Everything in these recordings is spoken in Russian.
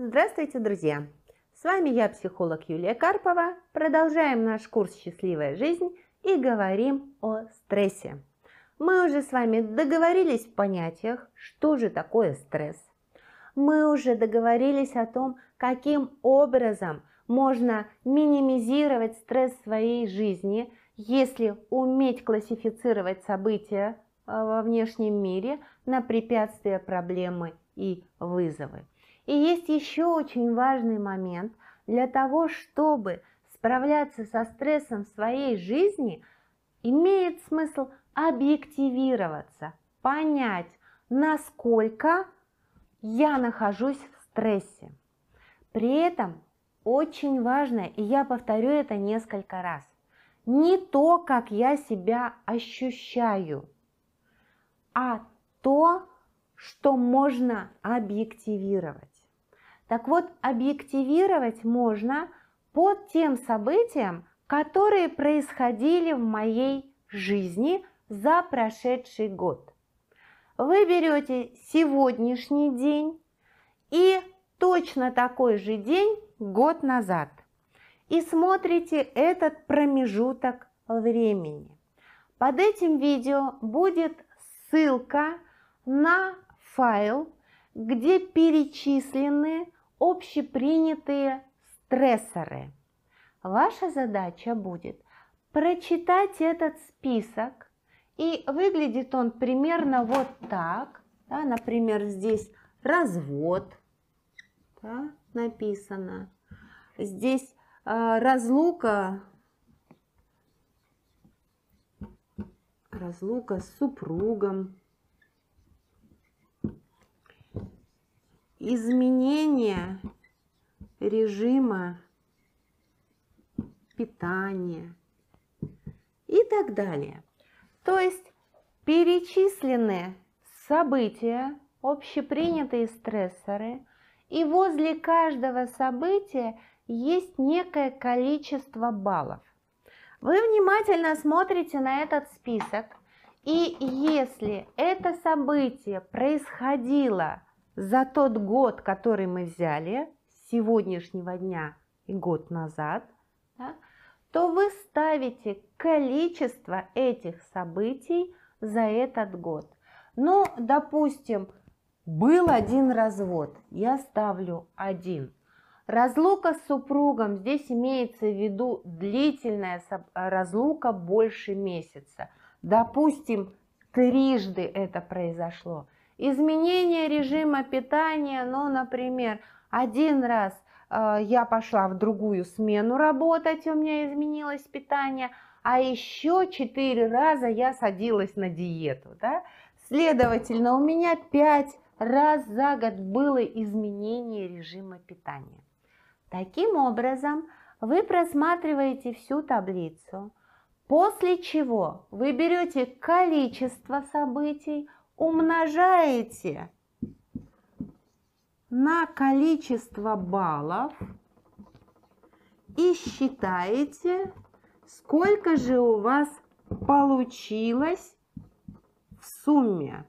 Здравствуйте, друзья! С вами я, психолог Юлия Карпова. Продолжаем наш курс «Счастливая жизнь» и говорим о стрессе. Мы уже с вами договорились в понятиях, что же такое стресс. Мы уже договорились о том, каким образом можно минимизировать стресс в своей жизни, если уметь классифицировать события э, во внешнем мире на препятствия, проблемы и вызовы. И есть еще очень важный момент. Для того, чтобы справляться со стрессом в своей жизни, имеет смысл объективироваться, понять, насколько я нахожусь в стрессе. При этом очень важно, и я повторю это несколько раз, не то, как я себя ощущаю, а то, что можно объективировать. Так вот, объективировать можно по тем событиям, которые происходили в моей жизни за прошедший год. Вы берете сегодняшний день и точно такой же день год назад и смотрите этот промежуток времени. Под этим видео будет ссылка на файл, где перечислены общепринятые стрессоры. Ваша задача будет прочитать этот список, и выглядит он примерно вот так. Да, например, здесь развод да, написано. Здесь э, разлука, разлука с супругом. Изменение режима питания и так далее. То есть перечислены события, общепринятые стрессоры, и возле каждого события есть некое количество баллов. Вы внимательно смотрите на этот список, и если это событие происходило за тот год, который мы взяли, с сегодняшнего дня и год назад, да, то вы ставите количество этих событий за этот год. Ну, допустим, был один развод, я ставлю один. Разлука с супругом, здесь имеется в виду длительная разлука больше месяца. Допустим, трижды это произошло. Изменение режима питания, ну, например, один раз э, я пошла в другую смену работать, у меня изменилось питание, а еще четыре раза я садилась на диету, да? Следовательно, у меня пять раз за год было изменение режима питания. Таким образом, вы просматриваете всю таблицу, после чего вы берете количество событий, умножаете на количество баллов и считаете, сколько же у вас получилось в сумме.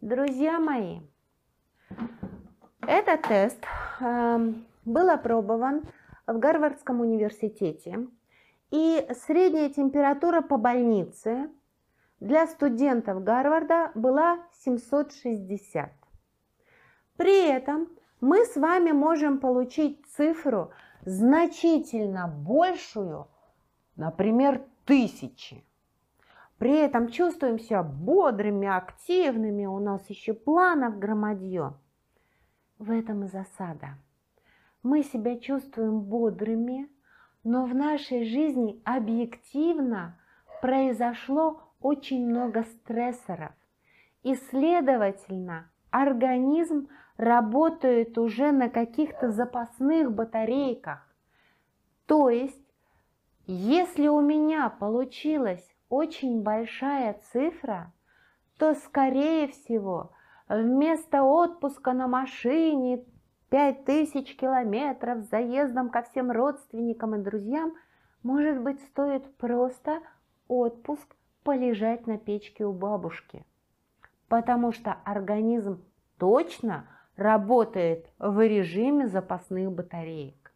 Друзья мои, этот тест э, был опробован в Гарвардском университете, и средняя температура по больнице для студентов Гарварда была 760. При этом мы с вами можем получить цифру значительно большую, например, тысячи. При этом чувствуем себя бодрыми, активными, у нас еще планов громадье. В этом и засада. Мы себя чувствуем бодрыми, но в нашей жизни объективно произошло очень много стрессоров. И, следовательно, организм работает уже на каких-то запасных батарейках. То есть, если у меня получилась очень большая цифра, то, скорее всего, вместо отпуска на машине 5000 километров с заездом ко всем родственникам и друзьям, может быть, стоит просто отпуск полежать на печке у бабушки, потому что организм точно работает в режиме запасных батареек.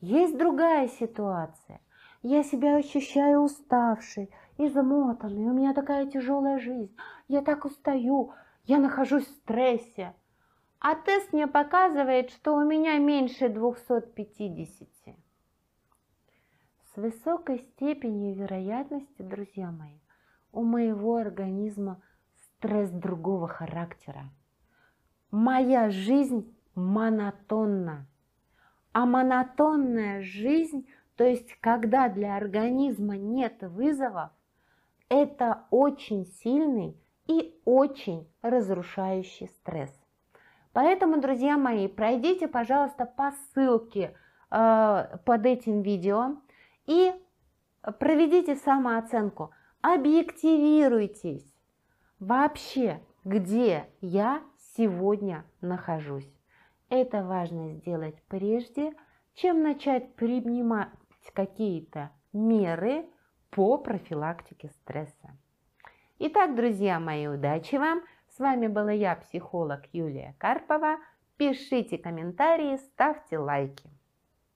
Есть другая ситуация. Я себя ощущаю уставшей, измотанной, у меня такая тяжелая жизнь, я так устаю, я нахожусь в стрессе. А тест мне показывает, что у меня меньше 250. С высокой степенью вероятности, друзья мои, у моего организма стресс другого характера. Моя жизнь монотонна. А монотонная жизнь, то есть когда для организма нет вызовов, это очень сильный и очень разрушающий стресс. Поэтому, друзья мои, пройдите, пожалуйста, по ссылке э, под этим видео и проведите самооценку, объективируйтесь вообще, где я сегодня нахожусь. Это важно сделать прежде, чем начать принимать какие-то меры по профилактике стресса. Итак, друзья мои, удачи вам! С вами была я, психолог Юлия Карпова. Пишите комментарии, ставьте лайки.